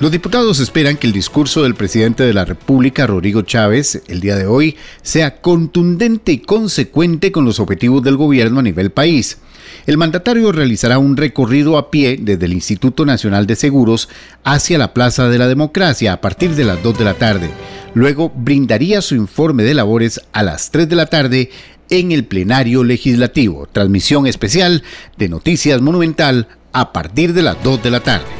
Los diputados esperan que el discurso del presidente de la República, Rodrigo Chávez, el día de hoy, sea contundente y consecuente con los objetivos del gobierno a nivel país. El mandatario realizará un recorrido a pie desde el Instituto Nacional de Seguros hacia la Plaza de la Democracia a partir de las 2 de la tarde. Luego brindaría su informe de labores a las 3 de la tarde en el plenario legislativo. Transmisión especial de Noticias Monumental a partir de las 2 de la tarde.